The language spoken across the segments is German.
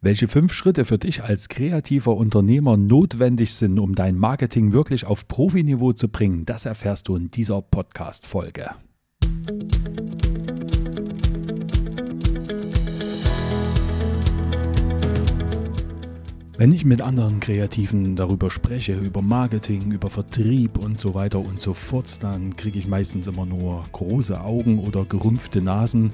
Welche fünf Schritte für dich als kreativer Unternehmer notwendig sind, um dein Marketing wirklich auf Profiniveau zu bringen, das erfährst du in dieser Podcast-Folge. Wenn ich mit anderen Kreativen darüber spreche, über Marketing, über Vertrieb und so weiter und so fort, dann kriege ich meistens immer nur große Augen oder gerümpfte Nasen,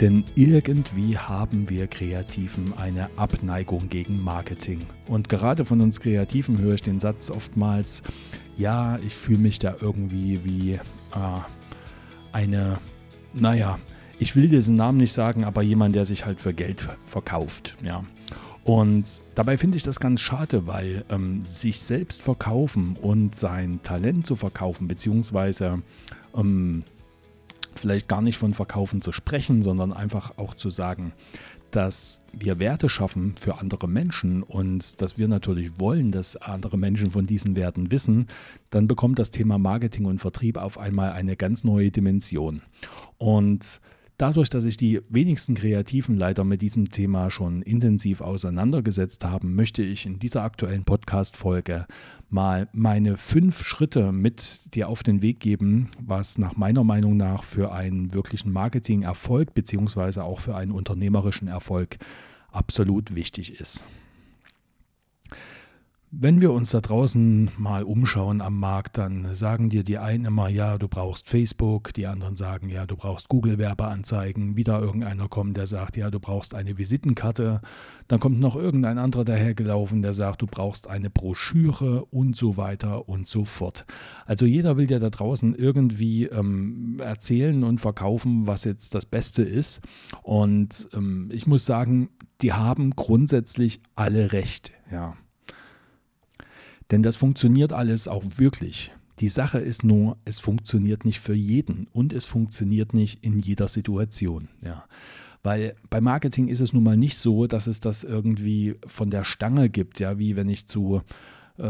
denn irgendwie haben wir Kreativen eine Abneigung gegen Marketing. Und gerade von uns Kreativen höre ich den Satz oftmals, ja, ich fühle mich da irgendwie wie äh, eine, naja, ich will diesen Namen nicht sagen, aber jemand, der sich halt für Geld verkauft, ja. Und dabei finde ich das ganz schade, weil ähm, sich selbst verkaufen und sein Talent zu verkaufen, beziehungsweise ähm, vielleicht gar nicht von Verkaufen zu sprechen, sondern einfach auch zu sagen, dass wir Werte schaffen für andere Menschen und dass wir natürlich wollen, dass andere Menschen von diesen Werten wissen, dann bekommt das Thema Marketing und Vertrieb auf einmal eine ganz neue Dimension. Und Dadurch, dass sich die wenigsten Kreativen leider mit diesem Thema schon intensiv auseinandergesetzt haben, möchte ich in dieser aktuellen Podcast-Folge mal meine fünf Schritte mit dir auf den Weg geben, was nach meiner Meinung nach für einen wirklichen Marketing-Erfolg beziehungsweise auch für einen unternehmerischen Erfolg absolut wichtig ist. Wenn wir uns da draußen mal umschauen am Markt, dann sagen dir die einen immer, ja, du brauchst Facebook, die anderen sagen, ja, du brauchst Google-Werbeanzeigen, wieder irgendeiner kommt, der sagt, ja, du brauchst eine Visitenkarte, dann kommt noch irgendein anderer dahergelaufen, der sagt, du brauchst eine Broschüre und so weiter und so fort. Also jeder will dir da draußen irgendwie ähm, erzählen und verkaufen, was jetzt das Beste ist. Und ähm, ich muss sagen, die haben grundsätzlich alle recht, ja. Denn das funktioniert alles auch wirklich. Die Sache ist nur, es funktioniert nicht für jeden und es funktioniert nicht in jeder Situation. Ja. Weil bei Marketing ist es nun mal nicht so, dass es das irgendwie von der Stange gibt, ja, wie wenn ich zu äh,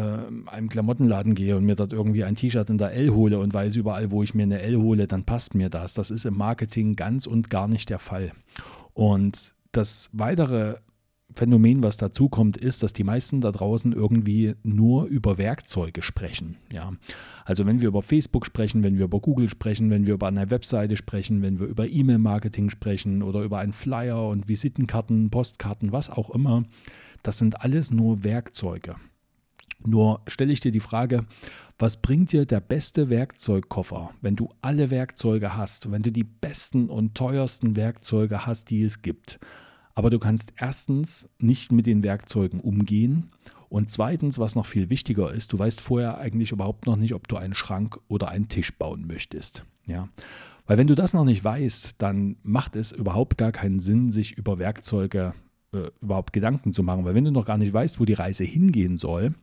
einem Klamottenladen gehe und mir dort irgendwie ein T-Shirt in der L hole und weiß überall, wo ich mir eine L hole, dann passt mir das. Das ist im Marketing ganz und gar nicht der Fall. Und das weitere Phänomen, was dazu kommt, ist, dass die meisten da draußen irgendwie nur über Werkzeuge sprechen. Ja. Also wenn wir über Facebook sprechen, wenn wir über Google sprechen, wenn wir über eine Webseite sprechen, wenn wir über E-Mail-Marketing sprechen oder über einen Flyer und Visitenkarten, Postkarten, was auch immer, das sind alles nur Werkzeuge. Nur stelle ich dir die Frage, was bringt dir der beste Werkzeugkoffer, wenn du alle Werkzeuge hast, wenn du die besten und teuersten Werkzeuge hast, die es gibt? Aber du kannst erstens nicht mit den Werkzeugen umgehen und zweitens, was noch viel wichtiger ist, du weißt vorher eigentlich überhaupt noch nicht, ob du einen Schrank oder einen Tisch bauen möchtest. Ja? Weil wenn du das noch nicht weißt, dann macht es überhaupt gar keinen Sinn, sich über Werkzeuge äh, überhaupt Gedanken zu machen. Weil wenn du noch gar nicht weißt, wo die Reise hingehen soll,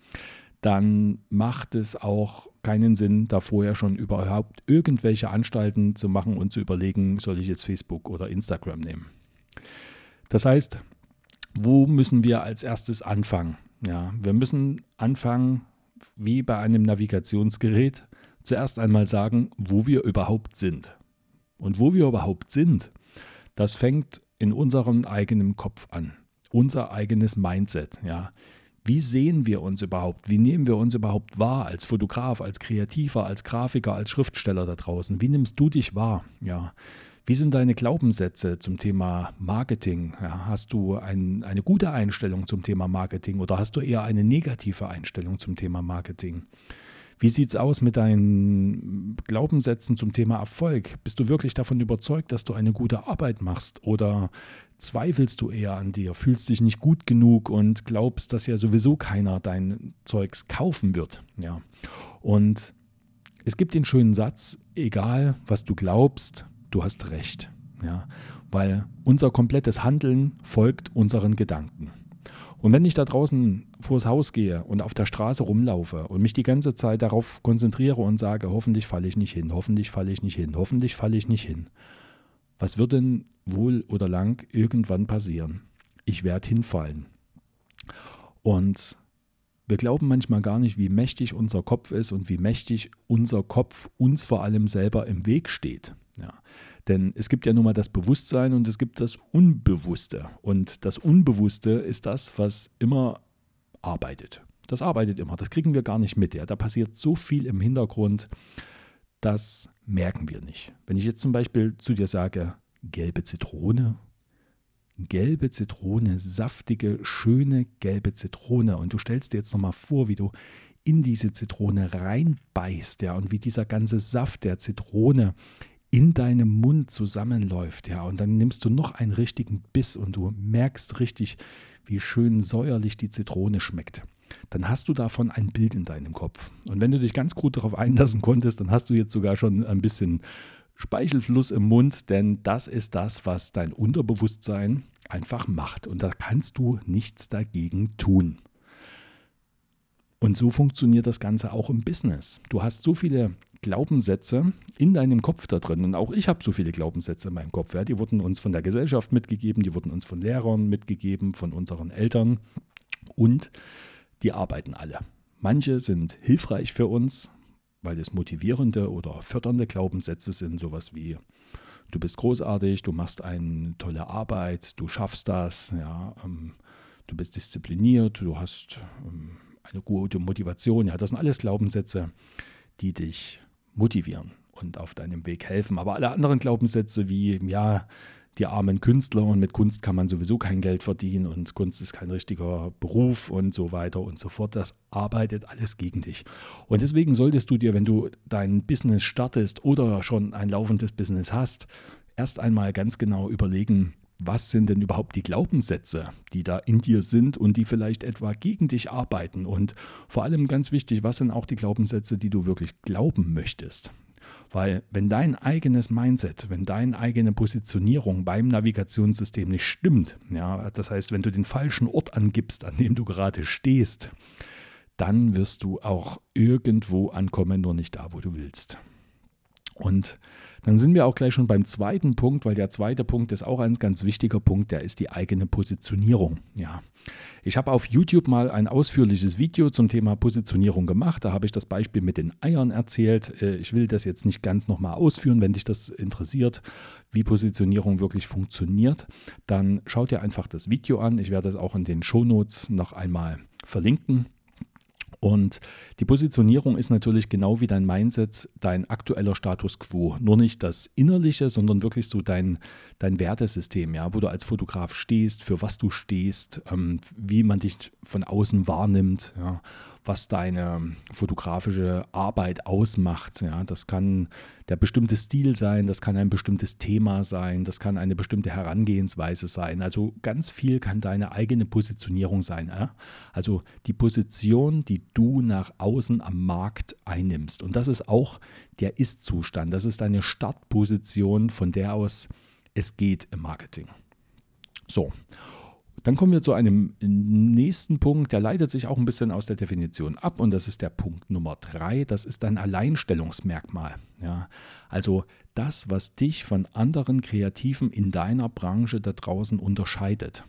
dann macht es auch keinen Sinn, da vorher schon überhaupt irgendwelche Anstalten zu machen und zu überlegen, soll ich jetzt Facebook oder Instagram nehmen. Das heißt, wo müssen wir als erstes anfangen? Ja, wir müssen anfangen, wie bei einem Navigationsgerät, zuerst einmal sagen, wo wir überhaupt sind. Und wo wir überhaupt sind, das fängt in unserem eigenen Kopf an. Unser eigenes Mindset, ja. Wie sehen wir uns überhaupt? Wie nehmen wir uns überhaupt wahr als Fotograf, als Kreativer, als Grafiker, als Schriftsteller da draußen? Wie nimmst du dich wahr? Ja. Wie sind deine Glaubenssätze zum Thema Marketing? Ja, hast du ein, eine gute Einstellung zum Thema Marketing oder hast du eher eine negative Einstellung zum Thema Marketing? Wie sieht es aus mit deinen Glaubenssätzen zum Thema Erfolg? Bist du wirklich davon überzeugt, dass du eine gute Arbeit machst? Oder zweifelst du eher an dir, fühlst dich nicht gut genug und glaubst, dass ja sowieso keiner dein Zeugs kaufen wird? Ja. Und es gibt den schönen Satz, egal was du glaubst, du hast recht. Ja, weil unser komplettes Handeln folgt unseren Gedanken. Und wenn ich da draußen vors Haus gehe und auf der Straße rumlaufe und mich die ganze Zeit darauf konzentriere und sage, hoffentlich falle ich nicht hin, hoffentlich falle ich nicht hin, hoffentlich falle ich nicht hin, was wird denn wohl oder lang irgendwann passieren? Ich werde hinfallen. Und wir glauben manchmal gar nicht, wie mächtig unser Kopf ist und wie mächtig unser Kopf uns vor allem selber im Weg steht. Ja. Denn es gibt ja nun mal das Bewusstsein und es gibt das Unbewusste. Und das Unbewusste ist das, was immer arbeitet. Das arbeitet immer. Das kriegen wir gar nicht mit. Ja. Da passiert so viel im Hintergrund, das merken wir nicht. Wenn ich jetzt zum Beispiel zu dir sage, gelbe Zitrone, gelbe Zitrone, saftige, schöne gelbe Zitrone. Und du stellst dir jetzt nochmal vor, wie du in diese Zitrone reinbeißt, ja, und wie dieser ganze Saft der Zitrone in deinem Mund zusammenläuft, ja, und dann nimmst du noch einen richtigen Biss und du merkst richtig, wie schön säuerlich die Zitrone schmeckt. Dann hast du davon ein Bild in deinem Kopf. Und wenn du dich ganz gut darauf einlassen konntest, dann hast du jetzt sogar schon ein bisschen Speichelfluss im Mund, denn das ist das, was dein Unterbewusstsein einfach macht. Und da kannst du nichts dagegen tun. Und so funktioniert das Ganze auch im Business. Du hast so viele Glaubenssätze in deinem Kopf da drin. Und auch ich habe so viele Glaubenssätze in meinem Kopf. Ja. Die wurden uns von der Gesellschaft mitgegeben, die wurden uns von Lehrern mitgegeben, von unseren Eltern. Und die arbeiten alle. Manche sind hilfreich für uns, weil es motivierende oder fördernde Glaubenssätze sind, sowas wie du bist großartig, du machst eine tolle Arbeit, du schaffst das, ja, ähm, du bist diszipliniert, du hast ähm, eine gute Motivation. Ja, das sind alles Glaubenssätze, die dich motivieren und auf deinem Weg helfen. Aber alle anderen Glaubenssätze wie, ja, die armen Künstler und mit Kunst kann man sowieso kein Geld verdienen und Kunst ist kein richtiger Beruf und so weiter und so fort. Das arbeitet alles gegen dich. Und deswegen solltest du dir, wenn du dein Business startest oder schon ein laufendes Business hast, erst einmal ganz genau überlegen, was sind denn überhaupt die Glaubenssätze, die da in dir sind und die vielleicht etwa gegen dich arbeiten? Und vor allem ganz wichtig, was sind auch die Glaubenssätze, die du wirklich glauben möchtest? Weil wenn dein eigenes Mindset, wenn deine eigene Positionierung beim Navigationssystem nicht stimmt, ja, das heißt, wenn du den falschen Ort angibst, an dem du gerade stehst, dann wirst du auch irgendwo ankommen, nur nicht da, wo du willst. Und dann sind wir auch gleich schon beim zweiten Punkt, weil der zweite Punkt ist auch ein ganz wichtiger Punkt, der ist die eigene Positionierung. Ja. Ich habe auf YouTube mal ein ausführliches Video zum Thema Positionierung gemacht. Da habe ich das Beispiel mit den Eiern erzählt. Äh, ich will das jetzt nicht ganz nochmal ausführen. Wenn dich das interessiert, wie Positionierung wirklich funktioniert, dann schau dir einfach das Video an. Ich werde das auch in den Shownotes noch einmal verlinken. Und die Positionierung ist natürlich genau wie dein Mindset dein aktueller Status quo. Nur nicht das Innerliche, sondern wirklich so dein, dein Wertesystem, ja, wo du als Fotograf stehst, für was du stehst, ähm, wie man dich von außen wahrnimmt, ja, was deine fotografische Arbeit ausmacht. Ja, das kann der bestimmte Stil sein, das kann ein bestimmtes Thema sein, das kann eine bestimmte Herangehensweise sein. Also ganz viel kann deine eigene Positionierung sein. Ja? Also die Position, die du nach außen am Markt einnimmst. Und das ist auch der Ist-Zustand. Das ist deine Startposition, von der aus es geht im Marketing. So. Dann kommen wir zu einem nächsten Punkt, der leitet sich auch ein bisschen aus der Definition ab und das ist der Punkt Nummer drei. Das ist ein Alleinstellungsmerkmal. Ja, also das, was dich von anderen Kreativen in deiner Branche da draußen unterscheidet.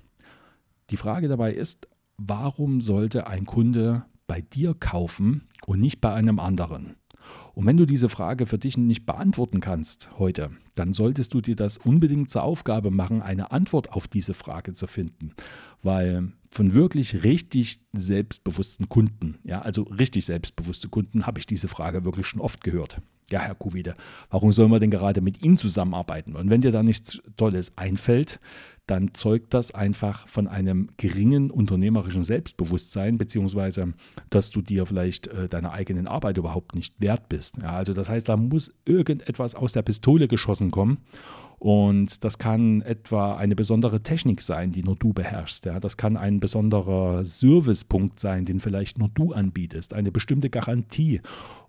Die Frage dabei ist, warum sollte ein Kunde bei dir kaufen und nicht bei einem anderen? Und wenn du diese Frage für dich nicht beantworten kannst heute, dann solltest du dir das unbedingt zur Aufgabe machen, eine Antwort auf diese Frage zu finden. Weil von wirklich richtig selbstbewussten Kunden, ja, also richtig selbstbewusste Kunden, habe ich diese Frage wirklich schon oft gehört. Ja, Herr Kuwide, warum sollen wir denn gerade mit Ihnen zusammenarbeiten? Und wenn dir da nichts Tolles einfällt, dann zeugt das einfach von einem geringen unternehmerischen Selbstbewusstsein, beziehungsweise dass du dir vielleicht äh, deiner eigenen Arbeit überhaupt nicht wert bist. Ja, also das heißt, da muss irgendetwas aus der Pistole geschossen kommen. Und das kann etwa eine besondere Technik sein, die nur du beherrschst. Ja. Das kann ein besonderer Servicepunkt sein, den vielleicht nur du anbietest, eine bestimmte Garantie.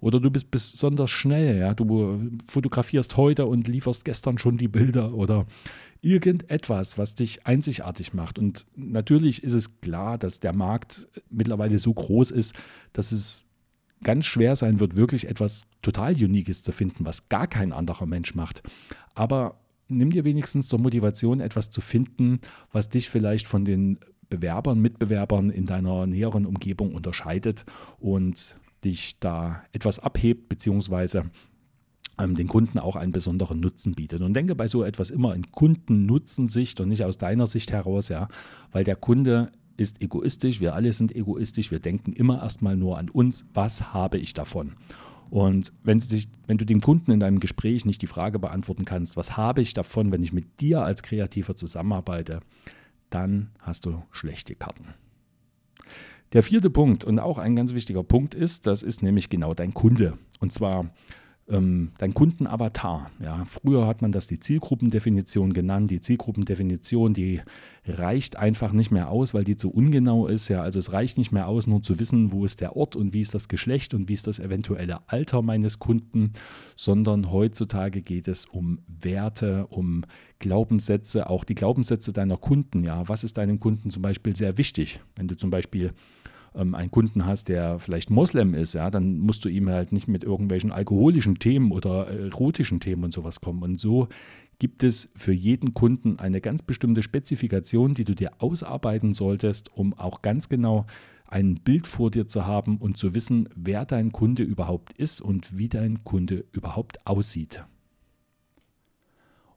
Oder du bist besonders schnell. Ja. Du fotografierst heute und lieferst gestern schon die Bilder oder irgendetwas, was dich einzigartig macht. Und natürlich ist es klar, dass der Markt mittlerweile so groß ist, dass es ganz schwer sein wird, wirklich etwas total Uniques zu finden, was gar kein anderer Mensch macht. Aber nimm dir wenigstens zur Motivation etwas zu finden, was dich vielleicht von den Bewerbern, Mitbewerbern in deiner näheren Umgebung unterscheidet und dich da etwas abhebt, beziehungsweise ähm, den Kunden auch einen besonderen Nutzen bietet. Und denke bei so etwas immer in Kundennutzensicht und nicht aus deiner Sicht heraus, ja, weil der Kunde ist egoistisch, wir alle sind egoistisch, wir denken immer erstmal nur an uns, was habe ich davon? Und wenn, sich, wenn du dem Kunden in deinem Gespräch nicht die Frage beantworten kannst, was habe ich davon, wenn ich mit dir als Kreativer zusammenarbeite, dann hast du schlechte Karten. Der vierte Punkt und auch ein ganz wichtiger Punkt ist, das ist nämlich genau dein Kunde. Und zwar ähm, dein Kundenavatar. Ja, früher hat man das die Zielgruppendefinition genannt. Die Zielgruppendefinition, die reicht einfach nicht mehr aus, weil die zu ungenau ist. Ja, also es reicht nicht mehr aus, nur zu wissen, wo ist der Ort und wie ist das Geschlecht und wie ist das eventuelle Alter meines Kunden, sondern heutzutage geht es um Werte, um Glaubenssätze, auch die Glaubenssätze deiner Kunden. Ja, was ist deinem Kunden zum Beispiel sehr wichtig? Wenn du zum Beispiel ähm, einen Kunden hast, der vielleicht Moslem ist, ja, dann musst du ihm halt nicht mit irgendwelchen alkoholischen Themen oder erotischen Themen und sowas kommen. Und so gibt es für jeden Kunden eine ganz bestimmte Spezifikation, die du dir ausarbeiten solltest, um auch ganz genau ein Bild vor dir zu haben und zu wissen, wer dein Kunde überhaupt ist und wie dein Kunde überhaupt aussieht.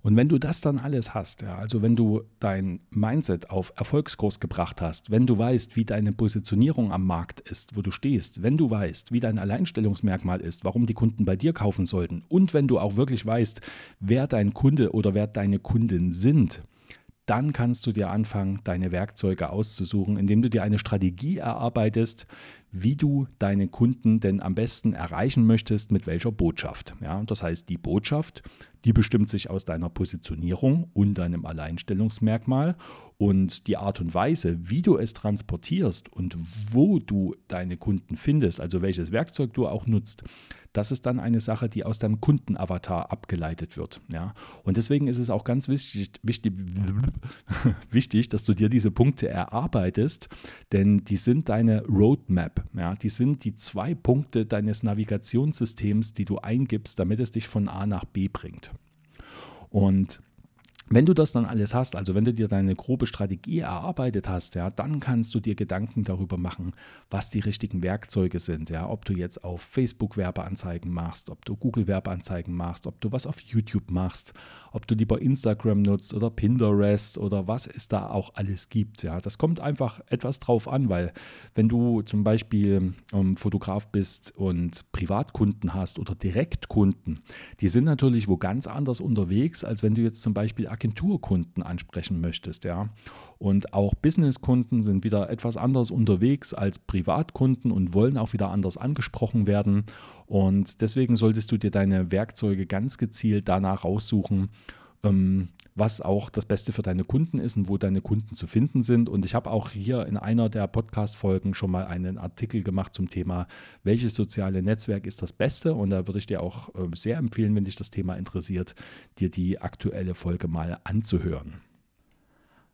Und wenn du das dann alles hast, ja, also wenn du dein Mindset auf Erfolgskurs gebracht hast, wenn du weißt, wie deine Positionierung am Markt ist, wo du stehst, wenn du weißt, wie dein Alleinstellungsmerkmal ist, warum die Kunden bei dir kaufen sollten und wenn du auch wirklich weißt, wer dein Kunde oder wer deine Kunden sind, dann kannst du dir anfangen, deine Werkzeuge auszusuchen, indem du dir eine Strategie erarbeitest, wie du deine Kunden denn am besten erreichen möchtest, mit welcher Botschaft. Ja, das heißt, die Botschaft, die bestimmt sich aus deiner Positionierung und deinem Alleinstellungsmerkmal und die Art und Weise, wie du es transportierst und wo du deine Kunden findest, also welches Werkzeug du auch nutzt, das ist dann eine Sache, die aus deinem Kundenavatar abgeleitet wird. Ja? Und deswegen ist es auch ganz wichtig, wichtig, wichtig, dass du dir diese Punkte erarbeitest, denn die sind deine Roadmap. Ja? Die sind die zwei Punkte deines Navigationssystems, die du eingibst, damit es dich von A nach B bringt. Und wenn du das dann alles hast, also wenn du dir deine grobe Strategie erarbeitet hast, ja, dann kannst du dir Gedanken darüber machen, was die richtigen Werkzeuge sind, ja, ob du jetzt auf Facebook Werbeanzeigen machst, ob du Google Werbeanzeigen machst, ob du was auf YouTube machst, ob du lieber Instagram nutzt oder Pinterest oder was es da auch alles gibt, ja. Das kommt einfach etwas drauf an, weil wenn du zum Beispiel ähm, Fotograf bist und Privatkunden hast oder Direktkunden, die sind natürlich wo ganz anders unterwegs, als wenn du jetzt zum Beispiel Agenturkunden ansprechen möchtest, ja. Und auch Businesskunden sind wieder etwas anders unterwegs als Privatkunden und wollen auch wieder anders angesprochen werden. Und deswegen solltest du dir deine Werkzeuge ganz gezielt danach raussuchen, was auch das Beste für deine Kunden ist und wo deine Kunden zu finden sind. Und ich habe auch hier in einer der Podcast-Folgen schon mal einen Artikel gemacht zum Thema, welches soziale Netzwerk ist das Beste. Und da würde ich dir auch äh, sehr empfehlen, wenn dich das Thema interessiert, dir die aktuelle Folge mal anzuhören.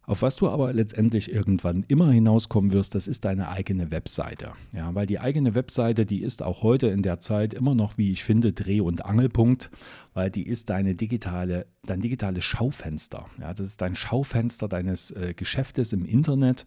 Auf was du aber letztendlich irgendwann immer hinauskommen wirst, das ist deine eigene Webseite. Ja, weil die eigene Webseite, die ist auch heute in der Zeit immer noch, wie ich finde, Dreh- und Angelpunkt, weil die ist deine digitale, dein digitales Schaufenster. Ja, das ist dein Schaufenster deines äh, Geschäftes im Internet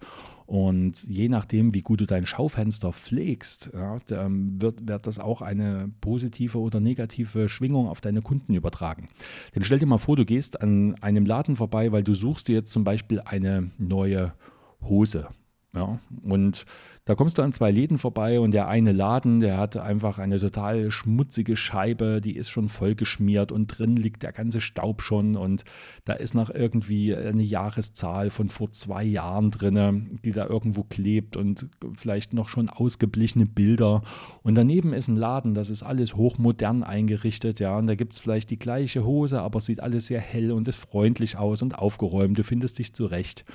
und je nachdem, wie gut du dein Schaufenster pflegst, ja, wird, wird das auch eine positive oder negative Schwingung auf deine Kunden übertragen. Denn stell dir mal vor, du gehst an einem Laden vorbei, weil du suchst dir jetzt zum Beispiel eine neue Hose. Ja, und da kommst du an zwei Läden vorbei und der eine Laden, der hat einfach eine total schmutzige Scheibe, die ist schon vollgeschmiert und drin liegt der ganze Staub schon und da ist noch irgendwie eine Jahreszahl von vor zwei Jahren drin, die da irgendwo klebt und vielleicht noch schon ausgeblichene Bilder. Und daneben ist ein Laden, das ist alles hochmodern eingerichtet, ja, und da gibt es vielleicht die gleiche Hose, aber sieht alles sehr hell und ist freundlich aus und aufgeräumt, du findest dich zurecht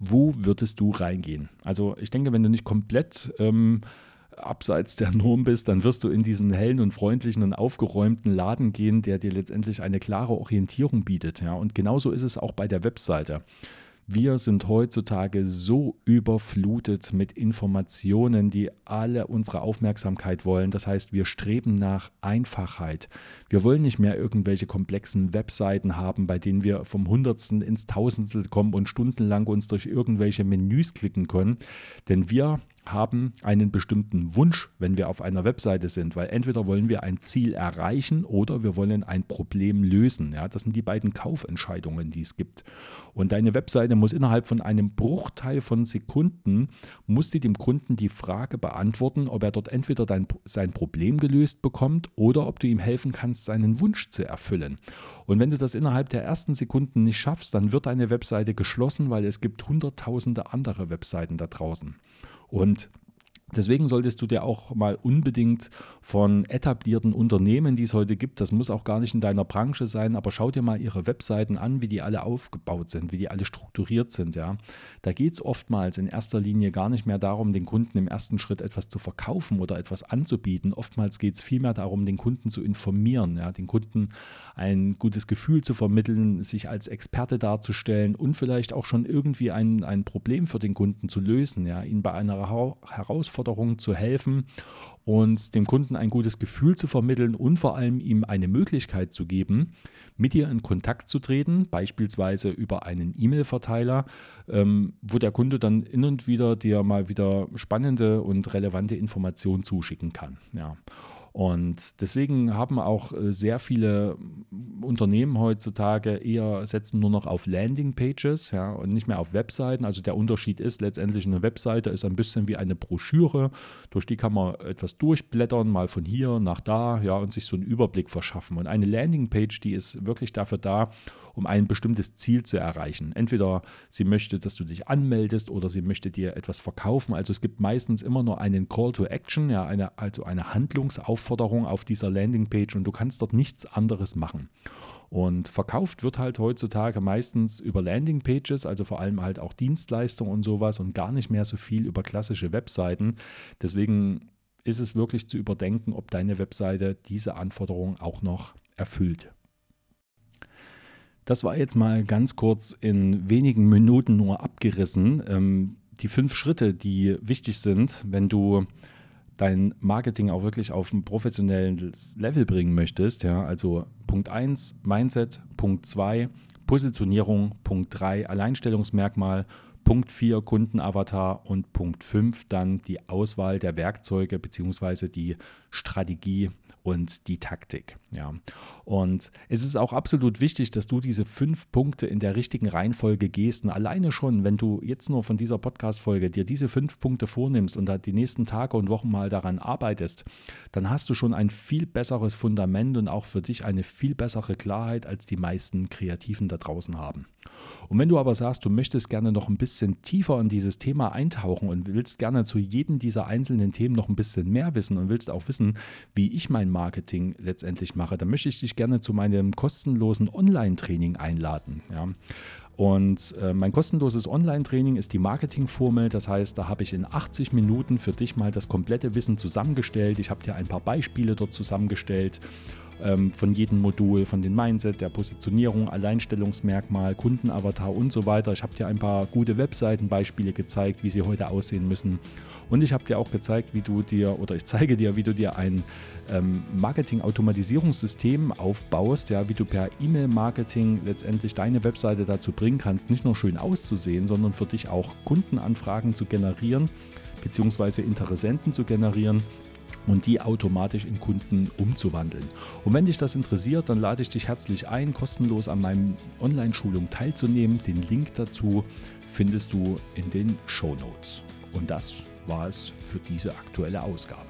wo würdest du reingehen? Also ich denke, wenn du nicht komplett ähm, abseits der Norm bist, dann wirst du in diesen hellen und freundlichen und aufgeräumten Laden gehen, der dir letztendlich eine klare Orientierung bietet. Ja? Und genauso ist es auch bei der Webseite. Wir sind heutzutage so überflutet mit Informationen, die alle unsere Aufmerksamkeit wollen. Das heißt, wir streben nach Einfachheit. Wir wollen nicht mehr irgendwelche komplexen Webseiten haben, bei denen wir vom Hundertsten ins Tausendstel kommen und stundenlang uns durch irgendwelche Menüs klicken können. Denn wir haben einen bestimmten Wunsch, wenn wir auf einer Webseite sind, weil entweder wollen wir ein Ziel erreichen oder wir wollen ein Problem lösen. Ja, das sind die beiden Kaufentscheidungen, die es gibt. Und deine Webseite muss innerhalb von einem Bruchteil von Sekunden, muss die dem Kunden die Frage beantworten, ob er dort entweder dein, sein Problem gelöst bekommt oder ob du ihm helfen kannst, seinen Wunsch zu erfüllen. Und wenn du das innerhalb der ersten Sekunden nicht schaffst, dann wird deine Webseite geschlossen, weil es gibt hunderttausende andere Webseiten da draußen. Und Deswegen solltest du dir auch mal unbedingt von etablierten Unternehmen, die es heute gibt, das muss auch gar nicht in deiner Branche sein, aber schau dir mal ihre Webseiten an, wie die alle aufgebaut sind, wie die alle strukturiert sind. Ja. Da geht es oftmals in erster Linie gar nicht mehr darum, den Kunden im ersten Schritt etwas zu verkaufen oder etwas anzubieten. Oftmals geht es vielmehr darum, den Kunden zu informieren, ja, den Kunden ein gutes Gefühl zu vermitteln, sich als Experte darzustellen und vielleicht auch schon irgendwie ein, ein Problem für den Kunden zu lösen, ja, ihn bei einer Herausforderung Herausforderungen zu helfen und dem Kunden ein gutes Gefühl zu vermitteln und vor allem ihm eine Möglichkeit zu geben, mit dir in Kontakt zu treten, beispielsweise über einen E-Mail-Verteiler, ähm, wo der Kunde dann in und wieder dir mal wieder spannende und relevante Informationen zuschicken kann. Ja. Und deswegen haben auch äh, sehr viele Unternehmen heutzutage eher setzen nur noch auf Landingpages ja, und nicht mehr auf Webseiten. Also der Unterschied ist letztendlich eine Webseite ist ein bisschen wie eine Broschüre, durch die kann man etwas durchblättern, mal von hier nach da, ja, und sich so einen Überblick verschaffen. Und eine Landingpage, die ist wirklich dafür da, um ein bestimmtes Ziel zu erreichen. Entweder sie möchte, dass du dich anmeldest oder sie möchte dir etwas verkaufen. Also es gibt meistens immer nur einen Call to Action, ja, eine, also eine Handlungsaufforderung Aufforderung auf dieser Landingpage und du kannst dort nichts anderes machen. Und verkauft wird halt heutzutage meistens über Landingpages, also vor allem halt auch Dienstleistungen und sowas und gar nicht mehr so viel über klassische Webseiten. Deswegen ist es wirklich zu überdenken, ob deine Webseite diese Anforderungen auch noch erfüllt. Das war jetzt mal ganz kurz in wenigen Minuten nur abgerissen. Ähm, die fünf Schritte, die wichtig sind, wenn du dein Marketing auch wirklich auf ein professionelles Level bringen möchtest, ja, also Punkt 1 Mindset, Punkt 2 Positionierung, Punkt 3 Alleinstellungsmerkmal, Punkt 4 Kundenavatar und Punkt 5 dann die Auswahl der Werkzeuge bzw. die Strategie und die Taktik. Ja. Und es ist auch absolut wichtig, dass du diese fünf Punkte in der richtigen Reihenfolge gehst. Und alleine schon, wenn du jetzt nur von dieser Podcast-Folge dir diese fünf Punkte vornimmst und die nächsten Tage und Wochen mal daran arbeitest, dann hast du schon ein viel besseres Fundament und auch für dich eine viel bessere Klarheit, als die meisten Kreativen da draußen haben. Und wenn du aber sagst, du möchtest gerne noch ein bisschen tiefer in dieses Thema eintauchen und willst gerne zu jedem dieser einzelnen Themen noch ein bisschen mehr wissen und willst auch wissen, wie ich mein Marketing letztendlich mache, dann möchte ich dich gerne zu meinem kostenlosen Online-Training einladen. Ja. Und äh, mein kostenloses Online-Training ist die Marketingformel. Das heißt, da habe ich in 80 Minuten für dich mal das komplette Wissen zusammengestellt. Ich habe dir ein paar Beispiele dort zusammengestellt ähm, von jedem Modul, von den Mindset, der Positionierung, Alleinstellungsmerkmal, Kundenavatar und so weiter. Ich habe dir ein paar gute Webseitenbeispiele gezeigt, wie sie heute aussehen müssen. Und ich habe dir auch gezeigt, wie du dir oder ich zeige dir, wie du dir ein ähm, Marketing-Automatisierungssystem aufbaust, ja, wie du per E-Mail-Marketing letztendlich deine Webseite dazu bringen kannst, nicht nur schön auszusehen, sondern für dich auch Kundenanfragen zu generieren, beziehungsweise Interessenten zu generieren und die automatisch in Kunden umzuwandeln. Und wenn dich das interessiert, dann lade ich dich herzlich ein, kostenlos an meinem Online-Schulung teilzunehmen. Den Link dazu findest du in den Show Notes. Und das war es für diese aktuelle Ausgabe.